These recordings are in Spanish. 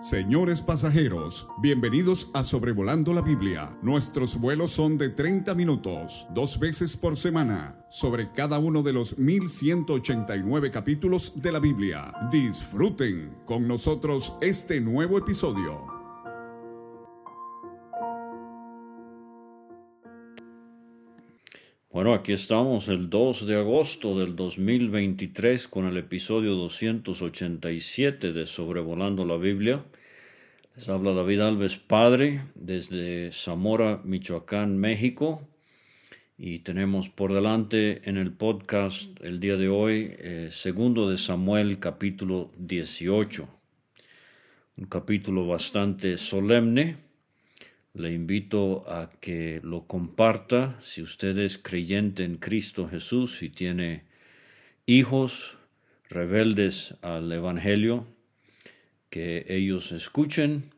Señores pasajeros, bienvenidos a Sobrevolando la Biblia. Nuestros vuelos son de 30 minutos, dos veces por semana, sobre cada uno de los 1189 capítulos de la Biblia. Disfruten con nosotros este nuevo episodio. Bueno, aquí estamos el 2 de agosto del 2023 con el episodio 287 de Sobrevolando la Biblia. Les habla David Alves Padre desde Zamora, Michoacán, México. Y tenemos por delante en el podcast el día de hoy, eh, segundo de Samuel, capítulo 18. Un capítulo bastante solemne le invito a que lo comparta si usted es creyente en Cristo Jesús y tiene hijos rebeldes al Evangelio, que ellos escuchen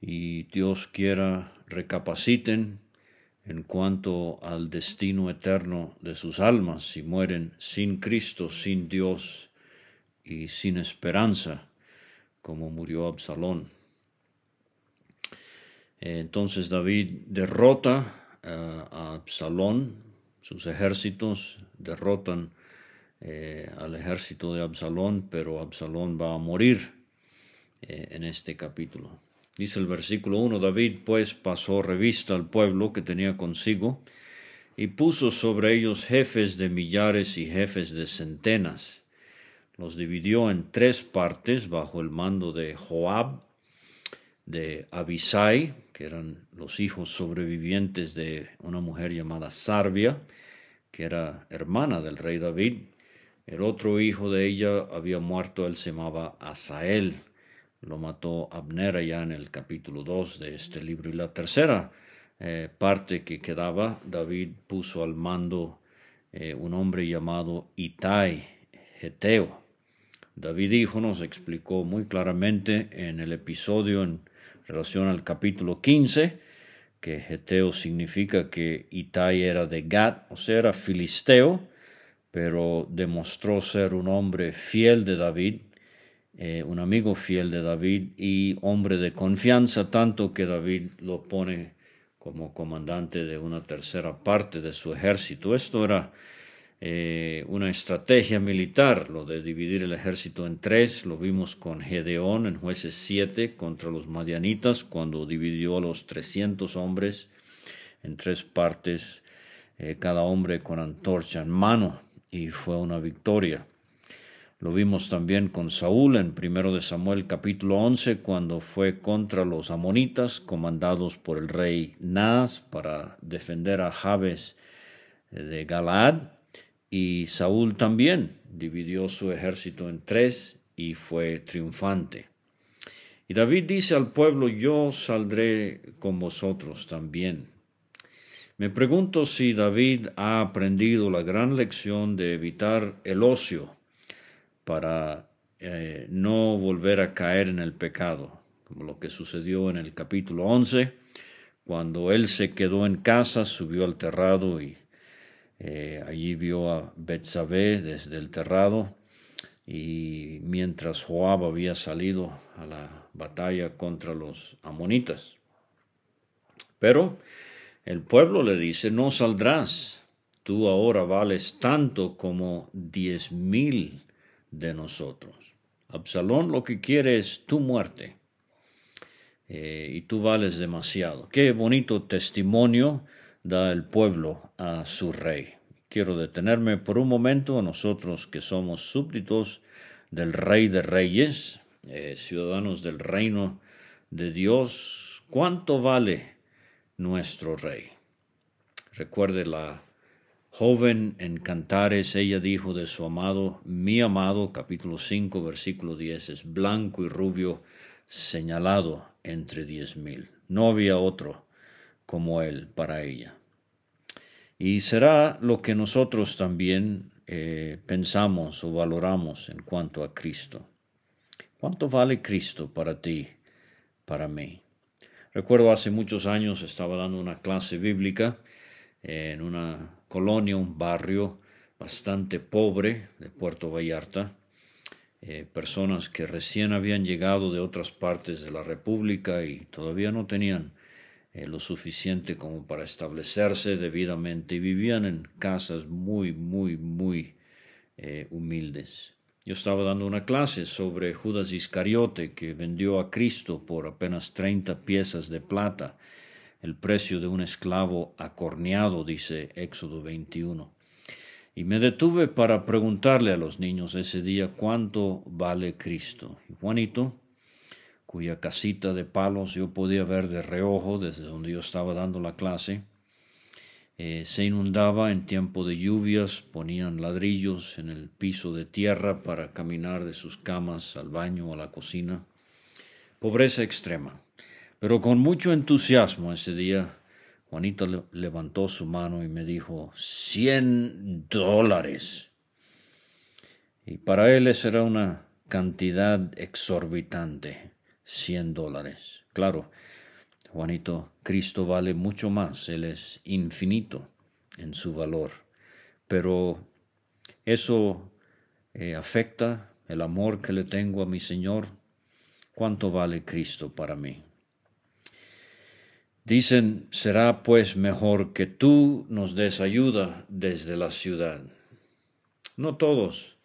y Dios quiera recapaciten en cuanto al destino eterno de sus almas si mueren sin Cristo, sin Dios y sin esperanza, como murió Absalón. Entonces David derrota eh, a Absalón, sus ejércitos derrotan eh, al ejército de Absalón, pero Absalón va a morir eh, en este capítulo. Dice el versículo 1, David pues pasó revista al pueblo que tenía consigo y puso sobre ellos jefes de millares y jefes de centenas. Los dividió en tres partes bajo el mando de Joab, de Abisai, que eran los hijos sobrevivientes de una mujer llamada Sarvia, que era hermana del rey David. El otro hijo de ella había muerto, él se llamaba Asael. Lo mató Abner allá en el capítulo 2 de este libro. Y la tercera eh, parte que quedaba, David puso al mando eh, un hombre llamado Itai, Geteo. David hijo nos explicó muy claramente en el episodio en relación al capítulo 15, que Geteo significa que Itai era de Gat, o sea, era filisteo, pero demostró ser un hombre fiel de David, eh, un amigo fiel de David y hombre de confianza, tanto que David lo pone como comandante de una tercera parte de su ejército. Esto era eh, una estrategia militar, lo de dividir el ejército en tres, lo vimos con Gedeón en jueces 7 contra los madianitas, cuando dividió a los 300 hombres en tres partes, eh, cada hombre con antorcha en mano, y fue una victoria. Lo vimos también con Saúl en 1 de Samuel capítulo 11, cuando fue contra los amonitas, comandados por el rey Naz para defender a Jabes de Galaad y Saúl también dividió su ejército en tres y fue triunfante. Y David dice al pueblo, yo saldré con vosotros también. Me pregunto si David ha aprendido la gran lección de evitar el ocio para eh, no volver a caer en el pecado, como lo que sucedió en el capítulo 11, cuando él se quedó en casa, subió al terrado y eh, allí vio a Betsabé desde el terrado y mientras Joab había salido a la batalla contra los amonitas. Pero el pueblo le dice, no saldrás, tú ahora vales tanto como diez mil de nosotros. Absalón lo que quiere es tu muerte. Eh, y tú vales demasiado. Qué bonito testimonio da el pueblo a su rey. Quiero detenerme por un momento a nosotros que somos súbditos del Rey de Reyes, eh, ciudadanos del reino de Dios. ¿Cuánto vale nuestro Rey? Recuerde la joven en Cantares, ella dijo de su amado, mi amado, capítulo 5, versículo 10, es blanco y rubio, señalado entre diez mil. No había otro como él para ella. Y será lo que nosotros también eh, pensamos o valoramos en cuanto a Cristo. ¿Cuánto vale Cristo para ti, para mí? Recuerdo hace muchos años estaba dando una clase bíblica en una colonia, un barrio bastante pobre de Puerto Vallarta. eh, personas que recién habían llegado de otras partes de la República y todavía no tenían eh, lo suficiente como para establecerse debidamente y vivían en casas muy, muy, muy eh, humildes. Yo estaba dando una clase sobre Judas Iscariote que vendió a Cristo por apenas 30 piezas de plata, el precio de un esclavo acorneado, dice Éxodo 21. Y me detuve para preguntarle a los niños ese día cuánto vale Cristo. Juanito, cuya casita de palos yo podía ver de reojo desde donde yo estaba dando la clase. Eh, se inundaba en tiempo de lluvias, ponían ladrillos en el piso de tierra para caminar de sus camas al baño o a la cocina. Pobreza extrema. Pero con mucho entusiasmo ese día, Juanito levantó su mano y me dijo, cien dólares. Y para él era una cantidad exorbitante. 100 dólares. Claro, Juanito, Cristo vale mucho más, Él es infinito en su valor, pero eso eh, afecta el amor que le tengo a mi Señor. ¿Cuánto vale Cristo para mí? Dicen, será pues mejor que tú nos des ayuda desde la ciudad. No todos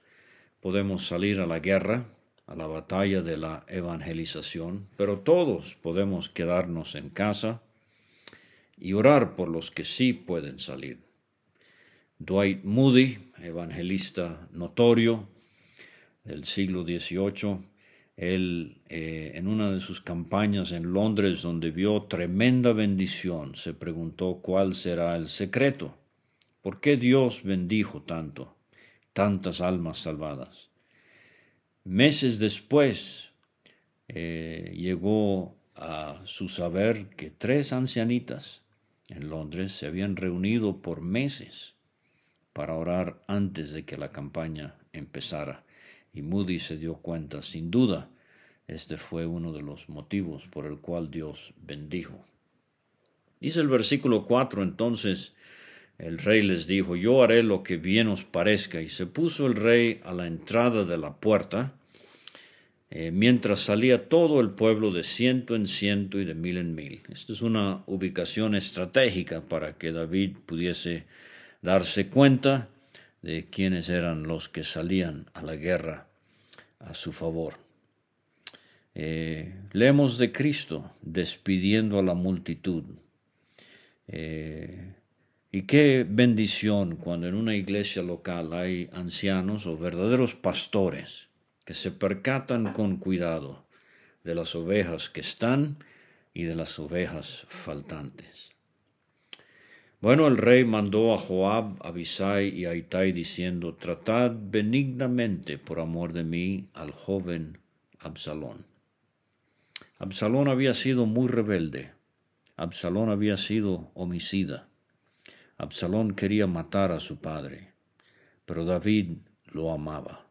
podemos salir a la guerra, a la batalla de la evangelización, pero todos podemos quedarnos en casa y orar por los que sí pueden salir. Dwight Moody, evangelista notorio del siglo XVIII, él eh, en una de sus campañas en Londres donde vio tremenda bendición, se preguntó cuál será el secreto. ¿Por qué Dios bendijo tanto, tantas almas salvadas? Meses después eh, llegó a su saber que tres ancianitas en Londres se habían reunido por meses para orar antes de que la campaña empezara. Y Moody se dio cuenta, sin duda, este fue uno de los motivos por el cual Dios bendijo. Dice el versículo 4 entonces, el rey les dijo, yo haré lo que bien os parezca. Y se puso el rey a la entrada de la puerta, eh, mientras salía todo el pueblo de ciento en ciento y de mil en mil. Esta es una ubicación estratégica para que David pudiese darse cuenta de quiénes eran los que salían a la guerra a su favor. Eh, leemos de Cristo despidiendo a la multitud. Eh, y qué bendición cuando en una iglesia local hay ancianos o verdaderos pastores que se percatan con cuidado de las ovejas que están y de las ovejas faltantes. Bueno, el rey mandó a Joab, Abisai y a Itai diciendo, tratad benignamente por amor de mí al joven Absalón. Absalón había sido muy rebelde. Absalón había sido homicida. Absalón quería matar a su padre, pero David lo amaba.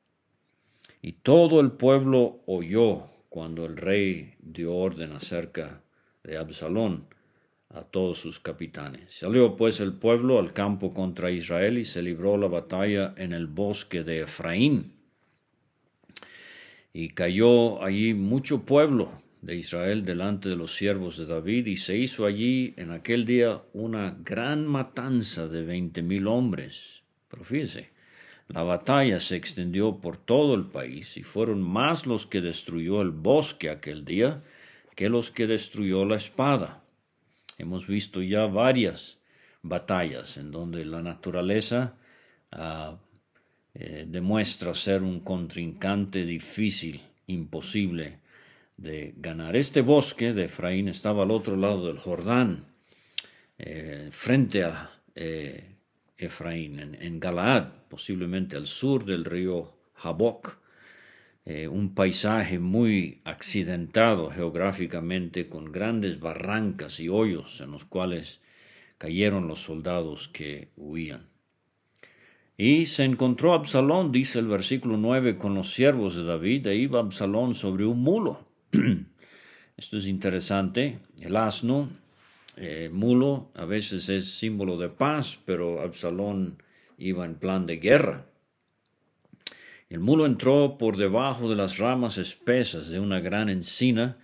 Y todo el pueblo oyó cuando el rey dio orden acerca de Absalón a todos sus capitanes. Salió pues el pueblo al campo contra Israel y se libró la batalla en el bosque de Efraín. Y cayó allí mucho pueblo de Israel delante de los siervos de David, y se hizo allí en aquel día una gran matanza de veinte mil hombres. Pero fíjense, la batalla se extendió por todo el país, y fueron más los que destruyó el bosque aquel día que los que destruyó la espada. Hemos visto ya varias batallas en donde la naturaleza ah, eh, demuestra ser un contrincante difícil, imposible de ganar. Este bosque de Efraín estaba al otro lado del Jordán, eh, frente a eh, Efraín, en, Galaad, posiblemente al sur del río Jaboc, eh, un paisaje muy accidentado geográficamente, con grandes barrancas y hoyos en los cuales cayeron los soldados que huían. Y se encontró Absalón, dice el versículo 9, con los siervos de David, e iba Absalón sobre un mulo Esto es interesante. El asno, eh, mulo, a veces es símbolo de paz, pero Absalón iba en plan de guerra. El mulo entró por debajo de las ramas espesas de una gran encina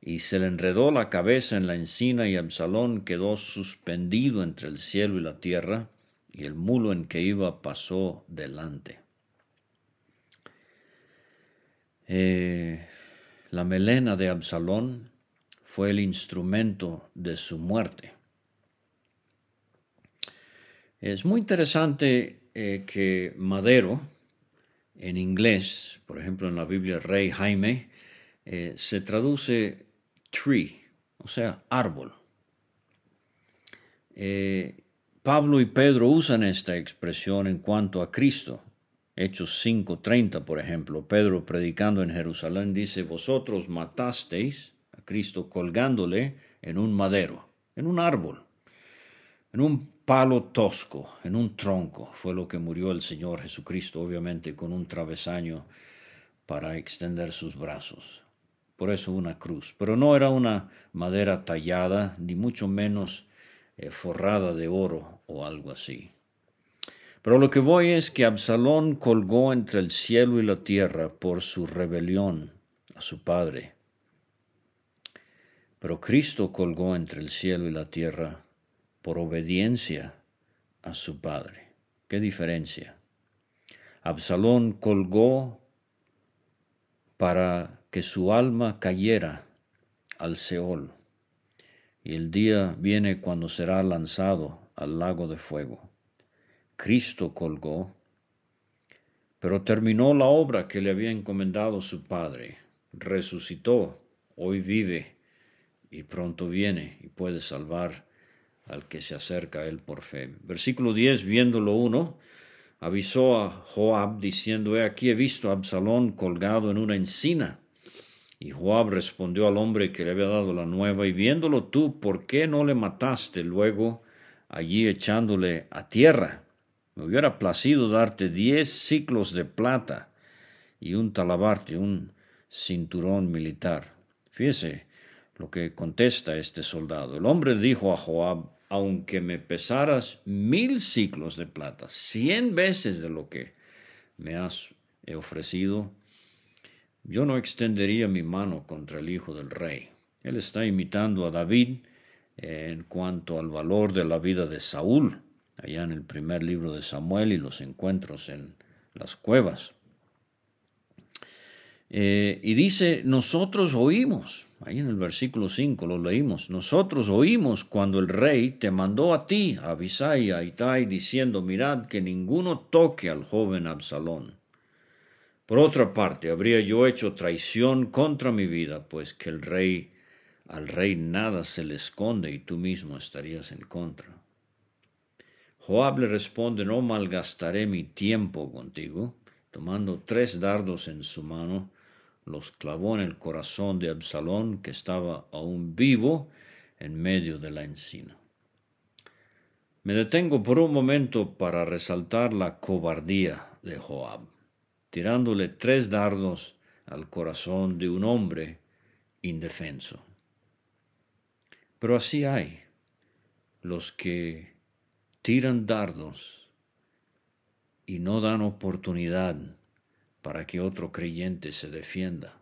y se le enredó la cabeza en la encina y Absalón quedó suspendido entre el cielo y la tierra y el mulo en que iba pasó delante. Eh, la melena de Absalón fue el instrumento de su muerte. Es muy interesante eh, que Madero, en inglés, por ejemplo en la Biblia Rey Jaime, eh, se traduce tree, o sea, árbol. Eh, Pablo y Pedro usan esta expresión en cuanto a Cristo. Hechos 5:30, por ejemplo, Pedro predicando en Jerusalén dice, vosotros matasteis a Cristo colgándole en un madero, en un árbol, en un palo tosco, en un tronco. Fue lo que murió el Señor Jesucristo, obviamente con un travesaño para extender sus brazos. Por eso una cruz. Pero no era una madera tallada, ni mucho menos eh, forrada de oro o algo así. Pero lo que voy es que Absalón colgó entre el cielo y la tierra por su rebelión a su padre. Pero Cristo colgó entre el cielo y la tierra por obediencia a su padre. ¿Qué diferencia? Absalón colgó para que su alma cayera al Seol, y el día viene cuando será lanzado al lago de fuego. Cristo colgó, pero terminó la obra que le había encomendado su Padre, resucitó, hoy vive y pronto viene y puede salvar al que se acerca a él por fe. Versículo 10, viéndolo uno, avisó a Joab diciendo, he aquí he visto a Absalón colgado en una encina. Y Joab respondió al hombre que le había dado la nueva, y viéndolo tú, ¿por qué no le mataste luego allí echándole a tierra? Me hubiera placido darte diez ciclos de plata y un talabarte, un cinturón militar. Fíjese lo que contesta este soldado. El hombre dijo a Joab, aunque me pesaras mil ciclos de plata, cien veces de lo que me has ofrecido, yo no extendería mi mano contra el hijo del rey. Él está imitando a David en cuanto al valor de la vida de Saúl allá en el primer libro de Samuel y los encuentros en las cuevas. Eh, y dice, nosotros oímos, ahí en el versículo 5 lo leímos, nosotros oímos cuando el rey te mandó a ti, a Abisai y a Itai, diciendo, mirad que ninguno toque al joven Absalón. Por otra parte, habría yo hecho traición contra mi vida, pues que el rey, al rey nada se le esconde y tú mismo estarías en contra. Joab le responde, no malgastaré mi tiempo contigo. Tomando tres dardos en su mano, los clavó en el corazón de Absalón, que estaba aún vivo en medio de la encina. Me detengo por un momento para resaltar la cobardía de Joab, tirándole tres dardos al corazón de un hombre indefenso. Pero así hay los que tiran dardos y no dan oportunidad para que otro creyente se defienda.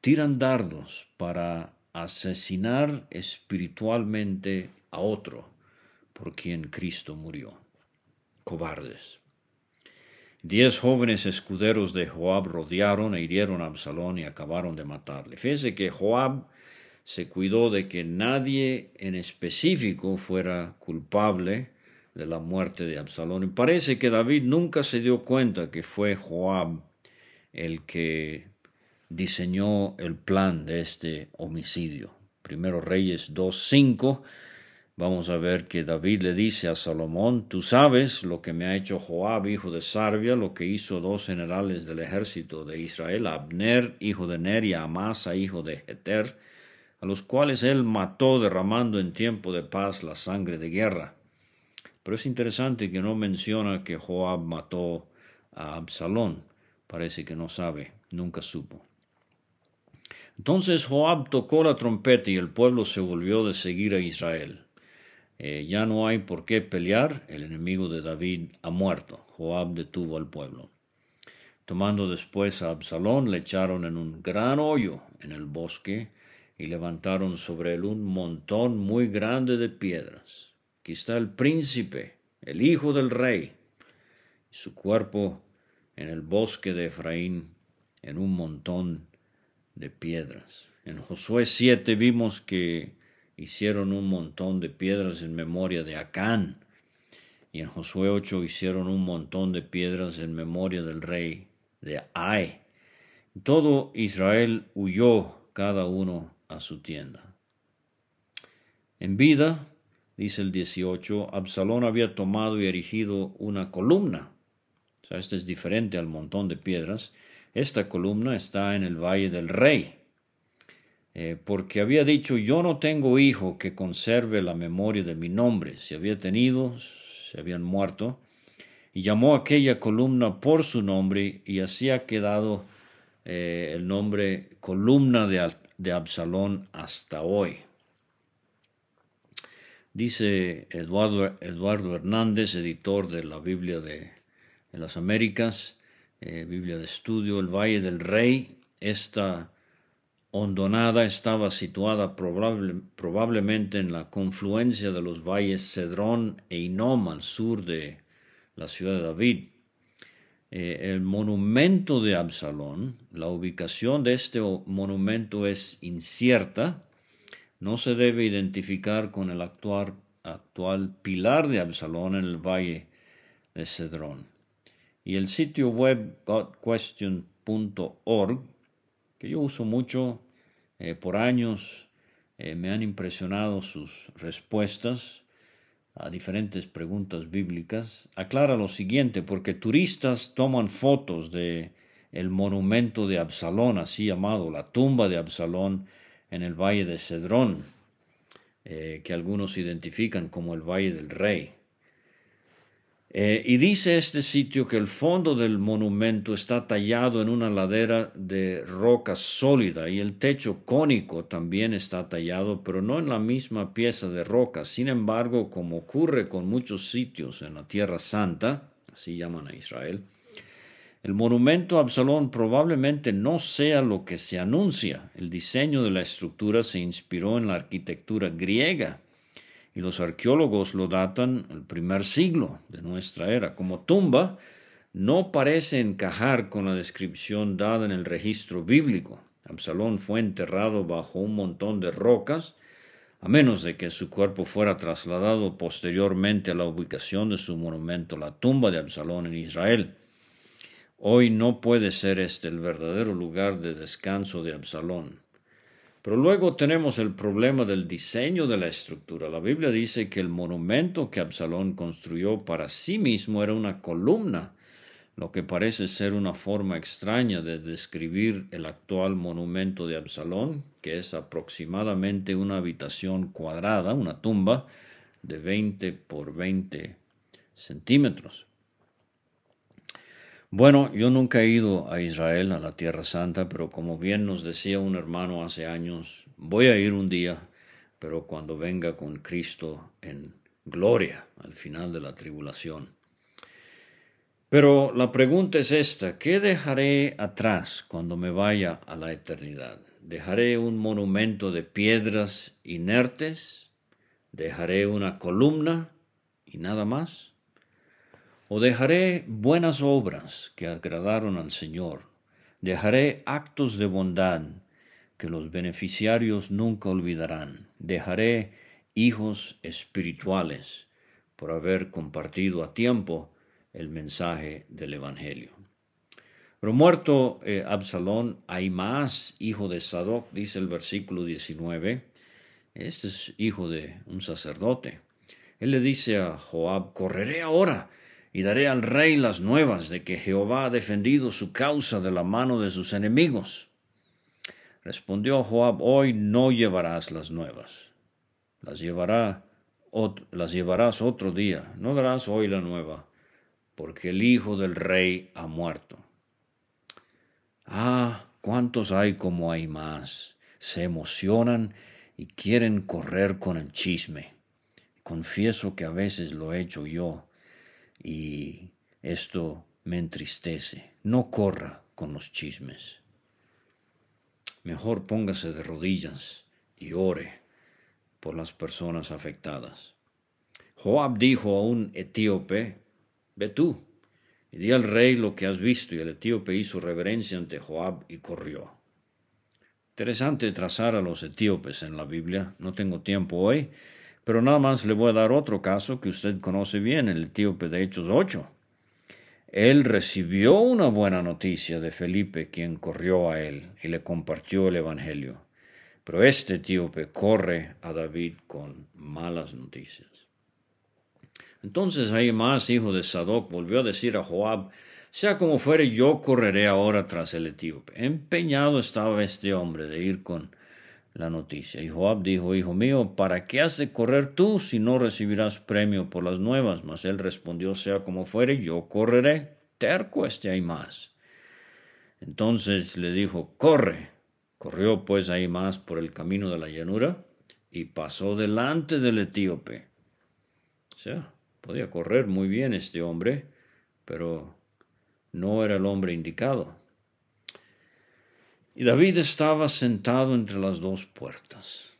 Tiran dardos para asesinar espiritualmente a otro por quien Cristo murió. Cobardes. Diez jóvenes escuderos de Joab rodearon e hirieron a Absalón y acabaron de matarle. Fíjese que Joab se cuidó de que nadie en específico fuera culpable de la muerte de Absalón. Y parece que David nunca se dio cuenta que fue Joab el que diseñó el plan de este homicidio. Primero Reyes 2.5, vamos a ver que David le dice a Salomón, tú sabes lo que me ha hecho Joab, hijo de Sarvia, lo que hizo dos generales del ejército de Israel, Abner, hijo de Ner, y Amasa, hijo de Heter, a los cuales él mató derramando en tiempo de paz la sangre de guerra. Pero es interesante que no menciona que Joab mató a Absalón. Parece que no sabe, nunca supo. Entonces Joab tocó la trompeta y el pueblo se volvió de seguir a Israel. Eh, ya no hay por qué pelear, el enemigo de David ha muerto. Joab detuvo al pueblo. Tomando después a Absalón, le echaron en un gran hoyo en el bosque y levantaron sobre él un montón muy grande de piedras. Aquí está el príncipe, el hijo del rey, y su cuerpo en el bosque de Efraín en un montón de piedras. En Josué 7 vimos que hicieron un montón de piedras en memoria de Acán, y en Josué 8 hicieron un montón de piedras en memoria del rey de Ai. Todo Israel huyó cada uno a su tienda. En vida, dice el 18, Absalón había tomado y erigido una columna. O sea, este es diferente al montón de piedras. Esta columna está en el Valle del Rey. Eh, porque había dicho, yo no tengo hijo que conserve la memoria de mi nombre. Si había tenido, se habían muerto y llamó aquella columna por su nombre y así ha quedado eh, el nombre columna de, Absalón hasta hoy. Dice Eduardo, Eduardo, Hernández, editor de la Biblia de, las Américas, eh, Biblia de Estudio, el Valle del Rey, esta hondonada estaba situada probablemente en la confluencia de los valles Cedrón e Inom al sur de, la ciudad de David. Eh, el monumento de Absalón, la ubicación de este monumento es incierta, no se debe identificar con el actual, actual pilar de Absalón en el valle de Cedrón. Y el sitio web godquestion.org, que yo uso mucho eh, por años, eh, me han impresionado sus respuestas a diferentes preguntas bíblicas, aclara lo siguiente, porque turistas toman fotos de el monumento de Absalón, así llamado, la tumba de Absalón en el valle de Cedrón, eh, que algunos identifican como el valle del rey. Eh, y dice este sitio que el fondo del monumento está tallado en una ladera de roca sólida y el techo cónico también está tallado, pero no en la misma pieza de roca. Sin embargo, como ocurre con muchos sitios en la Tierra Santa, así llaman a Israel, el monumento a Absalón probablemente no sea lo que se anuncia. El diseño de la estructura se inspiró en la arquitectura griega los arqueólogos lo datan el primer siglo de nuestra era. Como tumba, no parece encajar con la descripción dada en el registro bíblico. Absalón fue enterrado bajo un montón de rocas, a menos de que su cuerpo fuera trasladado posteriormente a la ubicación de su monumento, la tumba de Absalón en Israel. Hoy no puede ser este el verdadero lugar de descanso de Absalón. Pero luego tenemos el problema del diseño de la estructura. La Biblia dice que el monumento que Absalón construyó para sí mismo era una columna, lo que parece ser una forma extraña de describir el actual monumento de Absalón, que es aproximadamente una habitación cuadrada, una tumba de 20 por 20 centímetros. Bueno, yo nunca he ido a Israel, a la Tierra Santa, pero como bien nos decía un hermano hace años, voy a ir un día, pero cuando venga con Cristo en gloria al final de la tribulación. Pero la pregunta es esta, ¿qué dejaré atrás cuando me vaya a la eternidad? ¿Dejaré un monumento de piedras inertes? ¿Dejaré una columna y nada más? O dejaré buenas obras que agradaron al Señor, dejaré actos de bondad que los beneficiarios nunca olvidarán, dejaré hijos espirituales por haber compartido a tiempo el mensaje del Evangelio. Pero muerto eh, Absalón, hay más hijo de Sadoc, dice el versículo 19. Este es hijo de un sacerdote. Él le dice a Joab, correré ahora y daré al rey las nuevas de que Jehová ha defendido su causa de la mano de sus enemigos. Respondió Joab, hoy no llevarás las nuevas, las, llevará, las llevarás otro día, no darás hoy la nueva, porque el hijo del rey ha muerto. Ah, cuántos hay como hay más, se emocionan y quieren correr con el chisme. Confieso que a veces lo he hecho yo y esto me entristece. no corra con los chismes. Mejor póngase de rodillas y ore por las personas afectadas. Joab dijo a un etíope, ve tú y di al rey lo que has visto, y el etíope hizo reverencia ante Joab y corrió. Interesante trazar a los etíopes en la Biblia, no tengo tiempo hoy, pero nada más le voy a dar otro caso que usted conoce bien, el etíope de Hechos 8. Él recibió una buena noticia de Felipe, quien corrió a él y le compartió el Evangelio. Pero este etíope corre a David con malas noticias. Entonces más hijo de Sadoc, volvió a decir a Joab, sea como fuere, yo correré ahora tras el etíope. Empeñado estaba este hombre de ir con la noticia. Y Joab dijo, Hijo mío, ¿para qué has de correr tú si no recibirás premio por las nuevas? Mas él respondió, sea como fuere, yo correré. Terco este más. Entonces le dijo, corre. Corrió pues más por el camino de la llanura y pasó delante del etíope. O sea, Podía correr muy bien este hombre, pero no era el hombre indicado. Y David estaba sentado entre las dos puertas.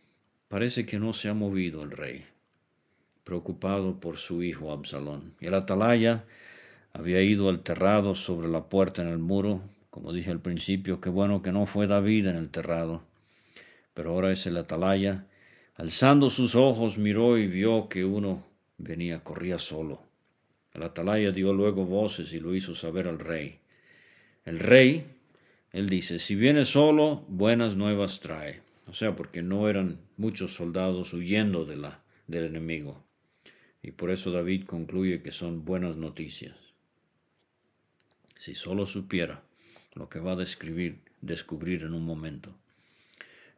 Parece que no se ha movido el rey, preocupado por su hijo Absalón. Y el atalaya había ido alterrado sobre la puerta en el muro. Como dije al principio, qué bueno que no fue David en el terrado. Pero ahora es el atalaya. Alzando sus ojos miró y vio que uno venía, corría solo. El atalaya dio luego voces y lo hizo saber al rey. El rey, él dice, si viene solo, buenas nuevas trae. O sea, porque no eran muchos soldados huyendo de la, del enemigo. Y por eso David concluye que son buenas noticias. Si solo supiera lo que va a describir, descubrir en un momento.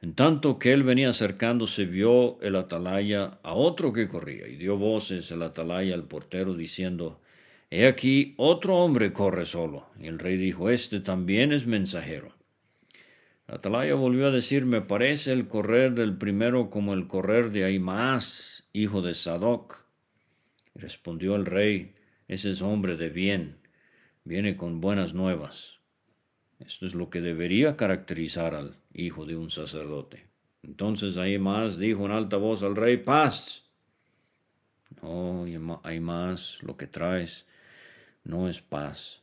En tanto que él venía acercándose, vio el atalaya a otro que corría, y dio voces el atalaya al portero diciendo, He aquí otro hombre corre solo. Y el rey dijo, Este también es mensajero. Atalaya volvió a decir, Me parece el correr del primero como el correr de Ahimaas, hijo de Sadoc. Y respondió el rey, Ese es hombre de bien, viene con buenas nuevas. Esto es lo que debería caracterizar al hijo de un sacerdote. Entonces más dijo en alta voz al rey, paz. No, más, lo que traes no es paz.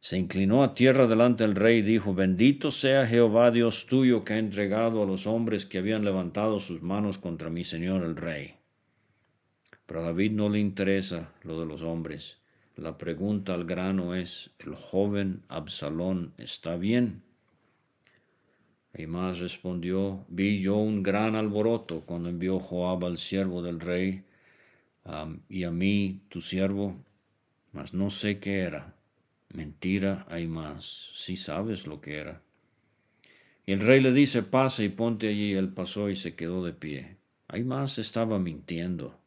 Se inclinó a tierra delante del rey y dijo, bendito sea Jehová Dios tuyo que ha entregado a los hombres que habían levantado sus manos contra mi señor el rey. Pero David no le interesa lo de los hombres. La pregunta al grano es, ¿el joven Absalón está bien? Y más respondió, vi yo un gran alboroto cuando envió Joab al siervo del rey y a mí, tu siervo, mas no sé qué era. Mentira hay más, si sabes lo que era. Y el rey le dice, pasa y ponte allí. Él pasó y se quedó de pie. Hay más estaba mintiendo.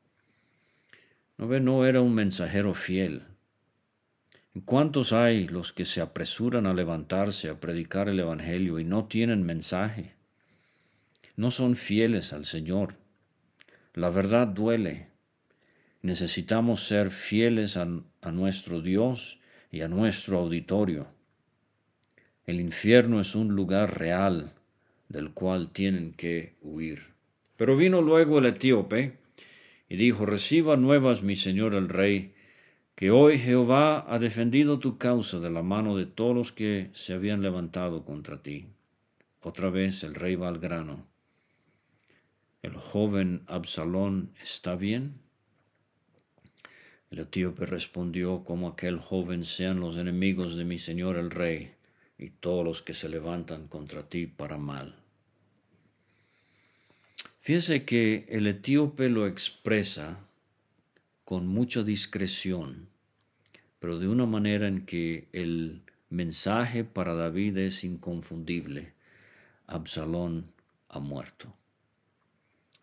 No ve, no era un mensajero fiel. ¿Cuántos hay los que se apresuran a levantarse a predicar el Evangelio y no tienen mensaje? No son fieles al Señor. La verdad duele. Necesitamos ser fieles a, a nuestro Dios y a nuestro auditorio. El infierno es un lugar real del cual tienen que huir. Pero vino luego el etíope y dijo, Reciba nuevas, mi señor el rey, que hoy Jehová ha defendido tu causa de la mano de todos los que se habían levantado contra ti. Otra vez el rey va al grano. ¿El joven Absalón está bien? El etíope respondió, como aquel joven sean los enemigos de mi señor el rey y todos los que se levantan contra ti para mal. Fíjese que el etíope lo expresa con mucha discreción, pero de una manera en que el mensaje para David es inconfundible. Absalón ha muerto.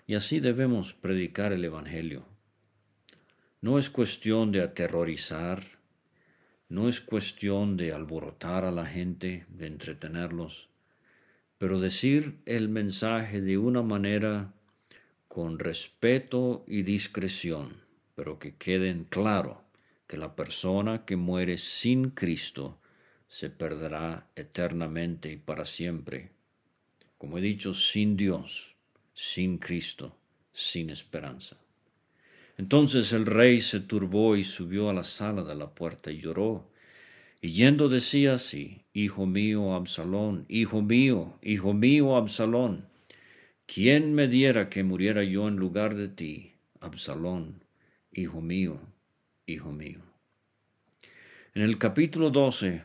Y así debemos predicar el Evangelio. No es cuestión de aterrorizar, no es cuestión de alborotar a la gente, de entretenerlos, pero decir el mensaje de una manera con respeto y discreción pero que queden claro que la persona que muere sin Cristo se perderá eternamente y para siempre. Como he dicho, sin Dios, sin Cristo, sin esperanza. Entonces el rey se turbó y subió a la sala de la puerta y lloró. Y yendo decía así, Hijo mío Absalón, hijo mío, hijo mío Absalón, ¿quién me diera que muriera yo en lugar de ti, Absalón, hijo mío, hijo mío? En el capítulo 12,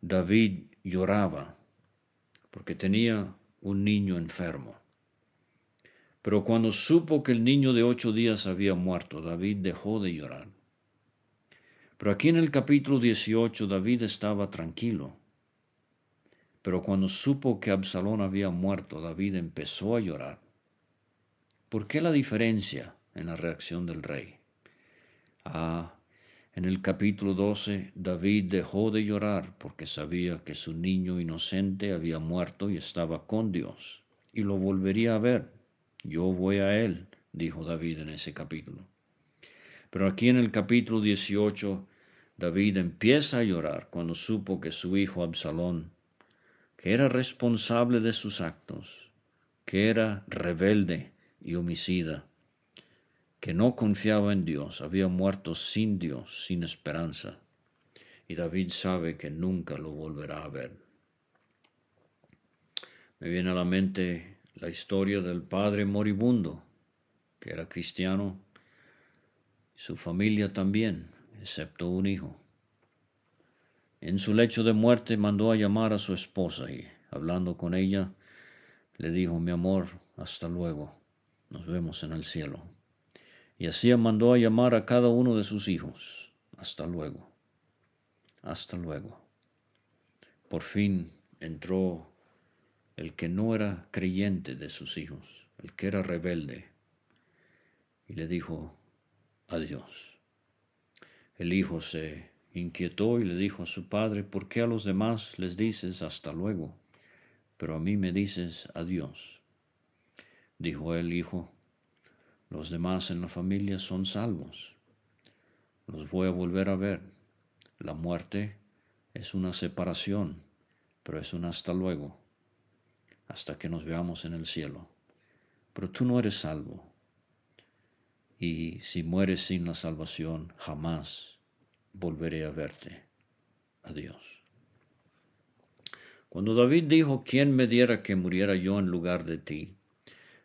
David lloraba porque tenía un niño enfermo. Pero cuando supo que el niño de ocho días había muerto, David dejó de llorar. Pero aquí en el capítulo 18 David estaba tranquilo. Pero cuando supo que Absalón había muerto, David empezó a llorar. ¿Por qué la diferencia en la reacción del rey? Ah, en el capítulo 12, David dejó de llorar porque sabía que su niño inocente había muerto y estaba con Dios, y lo volvería a ver. Yo voy a él, dijo David en ese capítulo. Pero aquí en el capítulo 18, David empieza a llorar cuando supo que su hijo Absalón, que era responsable de sus actos, que era rebelde y homicida, que no confiaba en Dios, había muerto sin Dios, sin esperanza, y David sabe que nunca lo volverá a ver. Me viene a la mente la historia del padre moribundo, que era cristiano, su familia también, excepto un hijo. En su lecho de muerte mandó a llamar a su esposa y, hablando con ella, le dijo, mi amor, hasta luego, nos vemos en el cielo. Y así mandó a llamar a cada uno de sus hijos. Hasta luego. Hasta luego. Por fin entró el que no era creyente de sus hijos, el que era rebelde, y le dijo adiós. El hijo se inquietó y le dijo a su padre, ¿por qué a los demás les dices hasta luego, pero a mí me dices adiós? Dijo el hijo, los demás en la familia son salvos. Los voy a volver a ver. La muerte es una separación, pero es un hasta luego, hasta que nos veamos en el cielo. Pero tú no eres salvo. Y si mueres sin la salvación, jamás volveré a verte. Adiós. Cuando David dijo, ¿quién me diera que muriera yo en lugar de ti?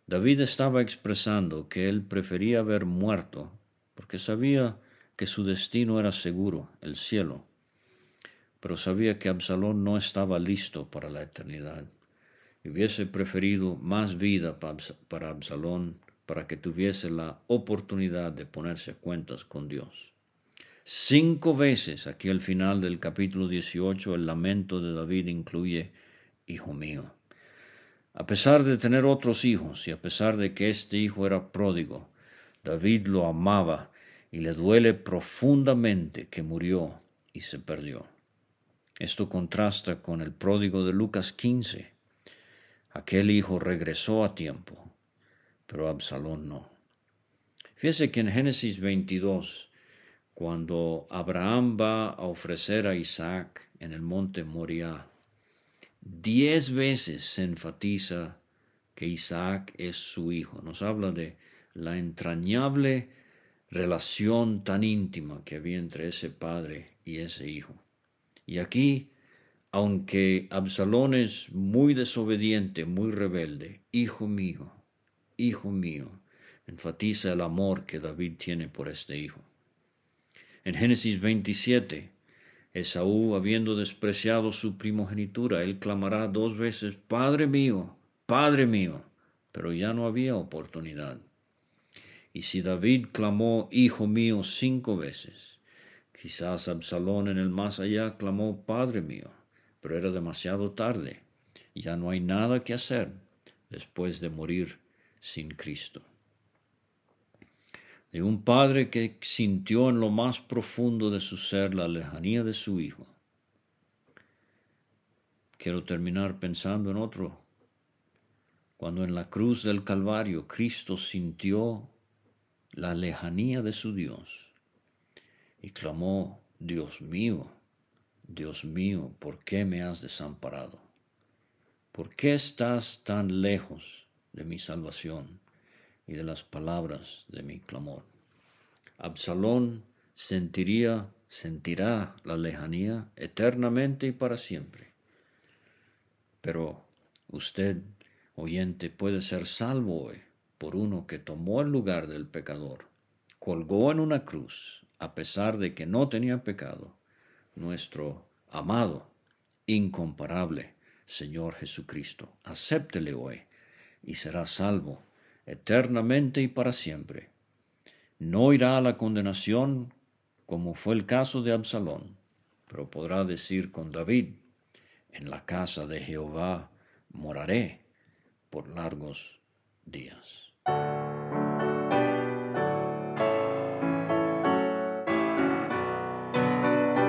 David estaba expresando que él prefería haber muerto, porque sabía que su destino era seguro, el cielo, pero sabía que Absalón no estaba listo para la eternidad. Hubiese preferido más vida para Absalón para que tuviese la oportunidad de ponerse a cuentas con Dios. Cinco veces aquí al final del capítulo 18 el lamento de David incluye, Hijo mío. A pesar de tener otros hijos y a pesar de que este hijo era pródigo, David lo amaba y le duele profundamente que murió y se perdió. Esto contrasta con el pródigo de Lucas 15. Aquel hijo regresó a tiempo, pero Absalón no. Fíjese que en Génesis 22, cuando Abraham va a ofrecer a Isaac en el monte Moriah, Diez veces se enfatiza que Isaac es su hijo. Nos habla de la entrañable relación tan íntima que había entre ese padre y ese hijo. Y aquí, aunque Absalón es muy desobediente, muy rebelde, hijo mío, hijo mío, enfatiza el amor que David tiene por este hijo. En Génesis 27, Esaú, habiendo despreciado su primogenitura, él clamará dos veces, Padre mío, Padre mío, pero ya no había oportunidad. Y si David clamó, Hijo mío, cinco veces, quizás Absalón en el más allá clamó, Padre mío, pero era demasiado tarde, ya no hay nada que hacer después de morir sin Cristo de un padre que sintió en lo más profundo de su ser la lejanía de su hijo. Quiero terminar pensando en otro. Cuando en la cruz del Calvario Cristo sintió la lejanía de su Dios y clamó, Dios mío, Dios mío, ¿por qué me has desamparado? ¿Por qué estás tan lejos de mi salvación y de las palabras de mi clamor? Absalón sentiría, sentirá la lejanía eternamente y para siempre. Pero usted, oyente, puede ser salvo hoy por uno que tomó el lugar del pecador, colgó en una cruz, a pesar de que no tenía pecado, nuestro amado, incomparable Señor Jesucristo. Acéptele hoy y será salvo eternamente y para siempre. No irá a la condenación como fue el caso de Absalón, pero podrá decir con David, en la casa de Jehová moraré por largos días.